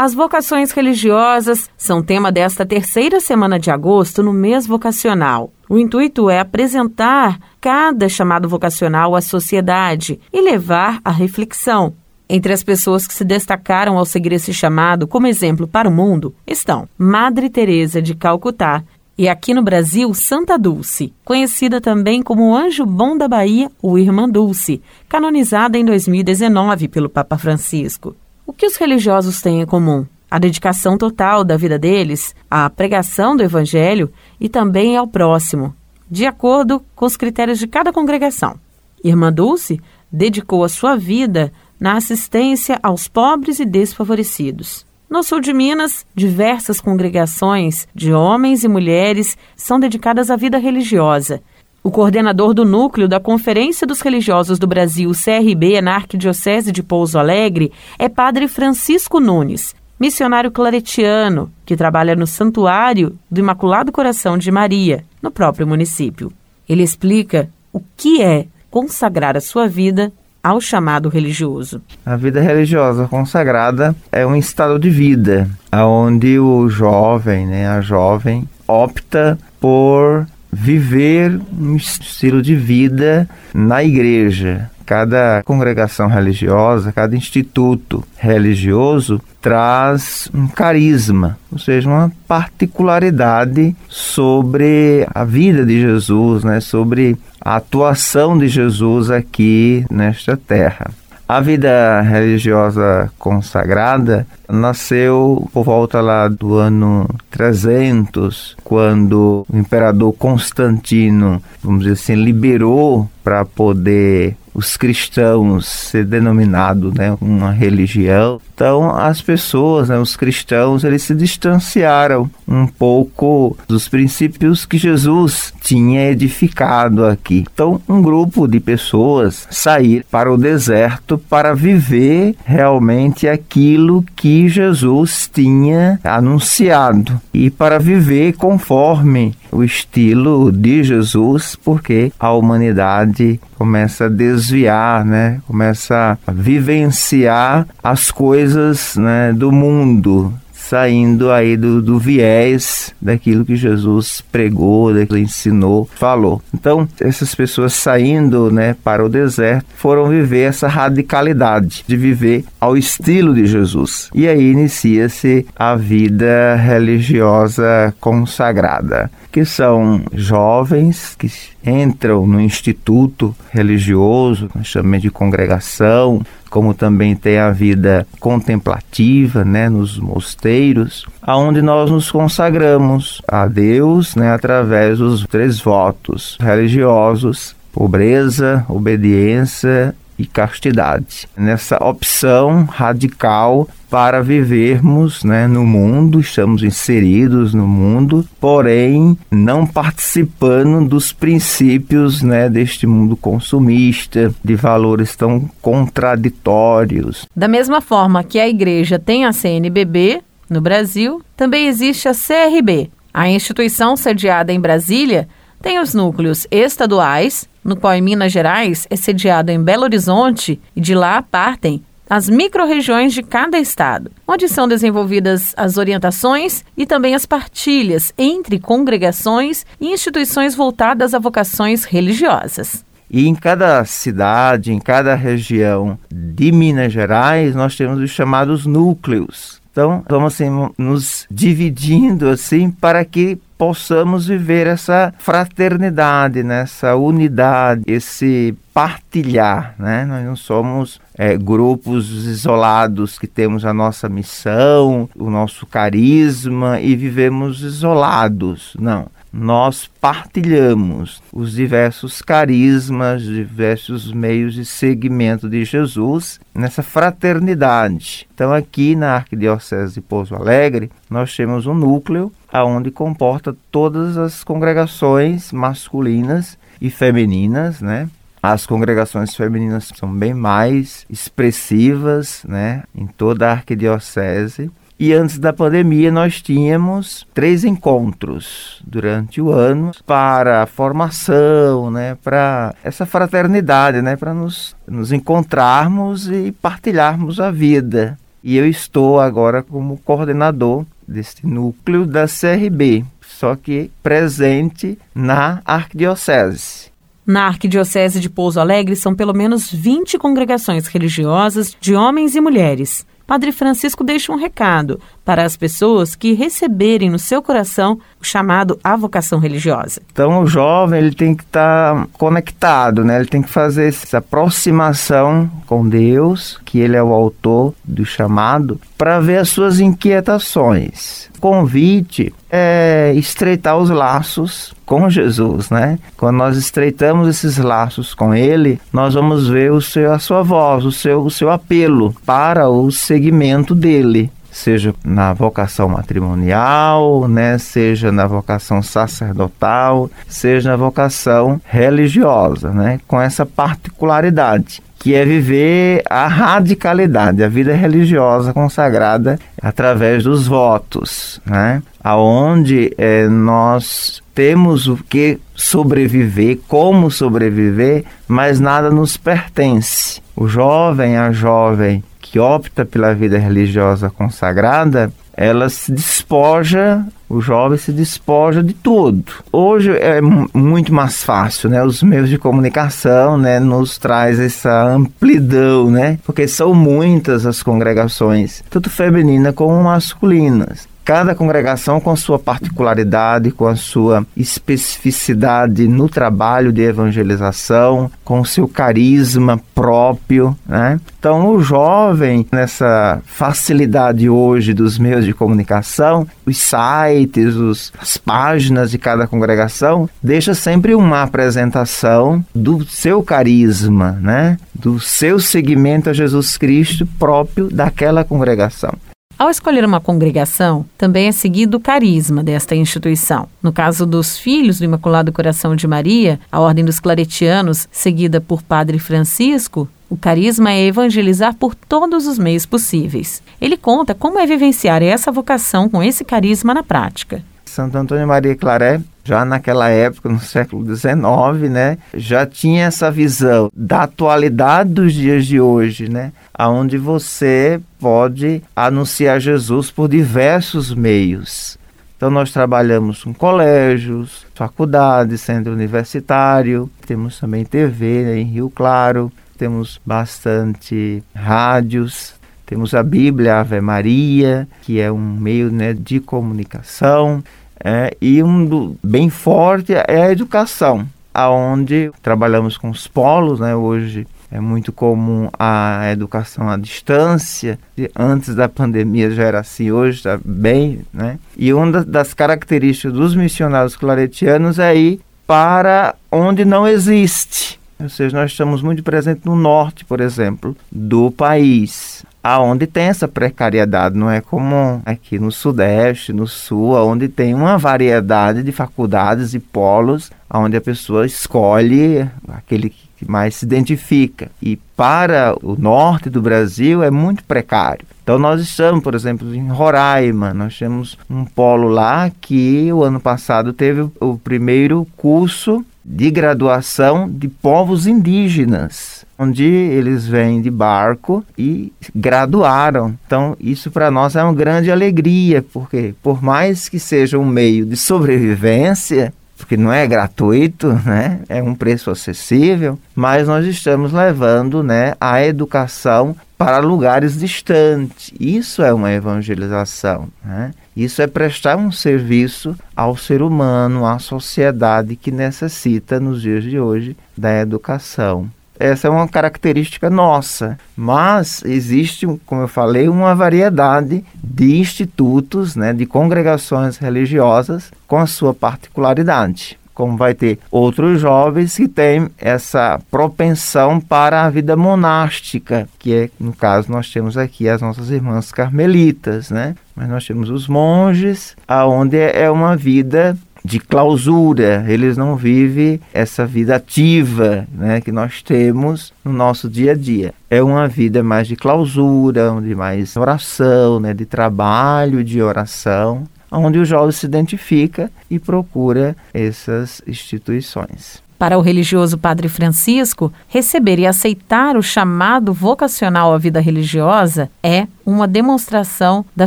As vocações religiosas são tema desta terceira semana de agosto no mês vocacional. O intuito é apresentar cada chamado vocacional à sociedade e levar à reflexão. Entre as pessoas que se destacaram ao seguir esse chamado como exemplo para o mundo estão Madre Teresa de Calcutá e aqui no Brasil Santa Dulce, conhecida também como Anjo Bom da Bahia ou Irmã Dulce, canonizada em 2019 pelo Papa Francisco. O que os religiosos têm em comum? A dedicação total da vida deles à pregação do Evangelho e também ao próximo, de acordo com os critérios de cada congregação. Irmã Dulce dedicou a sua vida na assistência aos pobres e desfavorecidos. No sul de Minas, diversas congregações de homens e mulheres são dedicadas à vida religiosa o coordenador do núcleo da Conferência dos Religiosos do Brasil, CRB, na Arquidiocese de Pouso Alegre, é Padre Francisco Nunes, missionário claretiano, que trabalha no Santuário do Imaculado Coração de Maria, no próprio município. Ele explica o que é consagrar a sua vida ao chamado religioso. A vida religiosa consagrada é um estado de vida onde o jovem, né, a jovem, opta por viver um estilo de vida na igreja. Cada congregação religiosa, cada instituto religioso traz um carisma, ou seja, uma particularidade sobre a vida de Jesus, né? sobre a atuação de Jesus aqui nesta terra. A vida religiosa consagrada nasceu por volta lá do ano 300, quando o imperador Constantino, vamos dizer assim, liberou para poder os cristãos ser denominado né, uma religião. Então as pessoas, né, os cristãos, eles se distanciaram um pouco dos princípios que Jesus tinha edificado aqui. Então um grupo de pessoas sair para o deserto para viver realmente aquilo que Jesus tinha anunciado e para viver conforme o estilo de Jesus, porque a humanidade começa a desviar, né? Começa a vivenciar as coisas, né, do mundo, saindo aí do, do viés daquilo que Jesus pregou, daquilo que ensinou, falou. Então, essas pessoas saindo né, para o deserto foram viver essa radicalidade de viver ao estilo de Jesus. E aí inicia-se a vida religiosa consagrada, que são jovens que entram no instituto religioso, chamamos de congregação, como também tem a vida contemplativa, né, nos mosteiros, aonde nós nos consagramos a Deus, né, através dos três votos religiosos: pobreza, obediência e castidade. Nessa opção radical para vivermos né, no mundo, estamos inseridos no mundo, porém não participando dos princípios né, deste mundo consumista, de valores tão contraditórios. Da mesma forma que a igreja tem a CNBB no Brasil, também existe a CRB. A instituição sediada em Brasília tem os núcleos estaduais, no qual em Minas Gerais é sediado em Belo Horizonte, e de lá partem as microrregiões de cada estado, onde são desenvolvidas as orientações e também as partilhas entre congregações e instituições voltadas a vocações religiosas. E em cada cidade, em cada região de Minas Gerais, nós temos os chamados núcleos. Então, vamos assim, nos dividindo assim para que possamos viver essa fraternidade, né? unidade, esse partilhar, né? Nós não somos é, grupos isolados que temos a nossa missão, o nosso carisma e vivemos isolados, não nós partilhamos os diversos carismas, diversos meios de seguimento de Jesus nessa fraternidade. Então, aqui na Arquidiocese de Pouso Alegre, nós temos um núcleo aonde comporta todas as congregações masculinas e femininas, né? As congregações femininas são bem mais expressivas, né, em toda a arquidiocese. E antes da pandemia, nós tínhamos três encontros durante o ano para formação, né, para essa fraternidade, né, para nos, nos encontrarmos e partilharmos a vida. e eu estou agora como coordenador deste núcleo da CRB, só que presente na Arquidiocese. Na Arquidiocese de Pouso Alegre são pelo menos 20 congregações religiosas de homens e mulheres. Padre Francisco deixa um recado para as pessoas que receberem no seu coração o chamado à vocação religiosa. Então o jovem ele tem que estar tá conectado, né? Ele tem que fazer essa aproximação com Deus, que ele é o autor do chamado, para ver as suas inquietações. O convite é estreitar os laços com Jesus, né? Quando nós estreitamos esses laços com Ele, nós vamos ver o seu, a sua voz, o seu, o seu apelo para o seguimento dele seja na vocação matrimonial, né, seja na vocação sacerdotal, seja na vocação religiosa, né, com essa particularidade que é viver a radicalidade, a vida religiosa consagrada através dos votos, né? Aonde é, nós temos o que sobreviver, como sobreviver, mas nada nos pertence. O jovem, a jovem que opta pela vida religiosa consagrada, ela se despoja, o jovem se despoja de tudo. Hoje é muito mais fácil, né? Os meios de comunicação, né, nos traz essa amplidão, né? Porque são muitas as congregações, tanto femininas como masculinas cada congregação com sua particularidade, com a sua especificidade no trabalho de evangelização, com seu carisma próprio, né? Então, o jovem, nessa facilidade hoje dos meios de comunicação, os sites, os, as páginas de cada congregação, deixa sempre uma apresentação do seu carisma, né? Do seu seguimento a Jesus Cristo próprio daquela congregação. Ao escolher uma congregação, também é seguido o carisma desta instituição. No caso dos Filhos do Imaculado Coração de Maria, a Ordem dos Claretianos, seguida por Padre Francisco, o carisma é evangelizar por todos os meios possíveis. Ele conta como é vivenciar essa vocação com esse carisma na prática. Santo Antônio Maria Claret, já naquela época, no século XIX, né, já tinha essa visão da atualidade dos dias de hoje, né, aonde você pode anunciar Jesus por diversos meios. Então nós trabalhamos com colégios, faculdades, centro universitário, temos também TV né, em Rio Claro, temos bastante rádios, temos a Bíblia Ave Maria, que é um meio né, de comunicação. É, e um do, bem forte é a educação, aonde trabalhamos com os polos, né? Hoje é muito comum a educação à distância. Antes da pandemia já era assim, hoje está bem, né? E uma das características dos missionários claretianos é ir para onde não existe. Ou seja, nós estamos muito presentes no norte, por exemplo, do país aonde tem essa precariedade, não é como aqui no sudeste, no sul, onde tem uma variedade de faculdades e polos, onde a pessoa escolhe aquele que mais se identifica. E para o norte do Brasil é muito precário. Então nós estamos, por exemplo, em Roraima, nós temos um polo lá que o ano passado teve o primeiro curso de graduação de povos indígenas onde eles vêm de barco e graduaram. Então, isso para nós é uma grande alegria, porque por mais que seja um meio de sobrevivência, porque não é gratuito, né? É um preço acessível, mas nós estamos levando, né, a educação para lugares distantes. Isso é uma evangelização, né? Isso é prestar um serviço ao ser humano, à sociedade que necessita nos dias de hoje da educação. Essa é uma característica nossa, mas existe, como eu falei, uma variedade de institutos, né, de congregações religiosas com a sua particularidade como vai ter outros jovens que têm essa propensão para a vida monástica, que é, no caso, nós temos aqui as nossas irmãs carmelitas, né? Mas nós temos os monges, aonde é uma vida de clausura, eles não vivem essa vida ativa né, que nós temos no nosso dia a dia. É uma vida mais de clausura, de mais oração, né, de trabalho de oração, onde o jovem se identifica e procura essas instituições. Para o religioso Padre Francisco, receber e aceitar o chamado vocacional à vida religiosa é uma demonstração da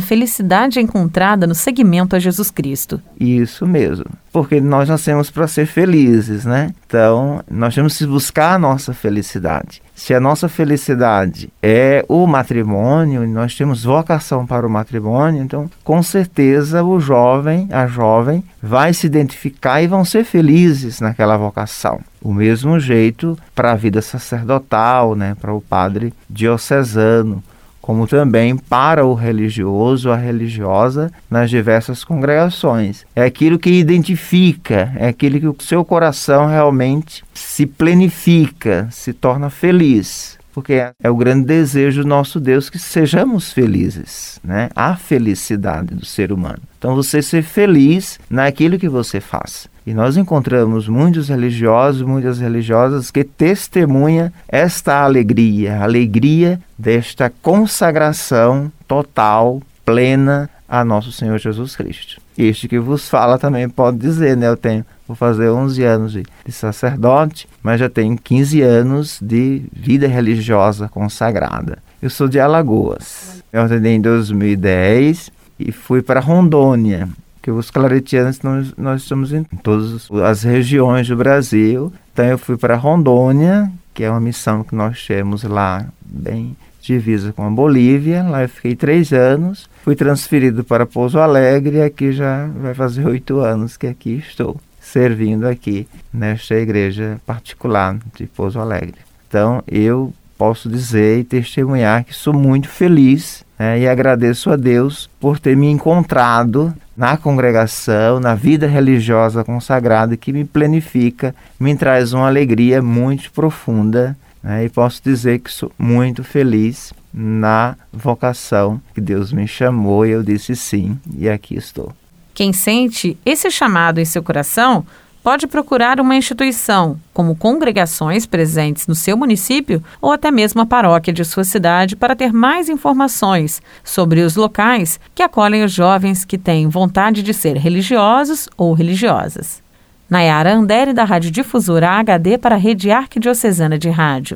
felicidade encontrada no seguimento a Jesus Cristo. Isso mesmo, porque nós nascemos para ser felizes, né? Então, nós temos que buscar a nossa felicidade. Se a nossa felicidade é o matrimônio, nós temos vocação para o matrimônio, então com certeza o jovem, a jovem, vai se identificar e vão ser felizes naquela vocação. O mesmo jeito para a vida sacerdotal, né, para o padre diocesano, como também para o religioso, a religiosa, nas diversas congregações. É aquilo que identifica, é aquilo que o seu coração realmente se plenifica, se torna feliz. Porque é o grande desejo do nosso Deus que sejamos felizes, né? A felicidade do ser humano. Então você ser feliz naquilo que você faz. E nós encontramos muitos religiosos, muitas religiosas que testemunham esta alegria, a alegria desta consagração total, plena a nosso Senhor Jesus Cristo. Este que vos fala também pode dizer, né? Eu tenho, vou fazer 11 anos de, de sacerdote, mas já tenho 15 anos de vida religiosa consagrada. Eu sou de Alagoas. Eu ordenei em 2010 e fui para Rondônia que os claretianos nós, nós estamos em todas as regiões do Brasil. Então eu fui para Rondônia, que é uma missão que nós temos lá bem divisa com a Bolívia. Lá eu fiquei três anos. Fui transferido para Pouso Alegre aqui já vai fazer oito anos que aqui estou servindo aqui nesta igreja particular de Pouso Alegre. Então eu posso dizer e testemunhar que sou muito feliz né, e agradeço a Deus por ter me encontrado na congregação, na vida religiosa consagrada que me plenifica, me traz uma alegria muito profunda né, e posso dizer que sou muito feliz na vocação que Deus me chamou e eu disse sim e aqui estou. Quem sente esse chamado em seu coração pode procurar uma instituição, como congregações presentes no seu município ou até mesmo a paróquia de sua cidade, para ter mais informações sobre os locais que acolhem os jovens que têm vontade de ser religiosos ou religiosas. Nayara Andere, da Rádio Difusora HD, para a Rede Arquidiocesana de Rádio.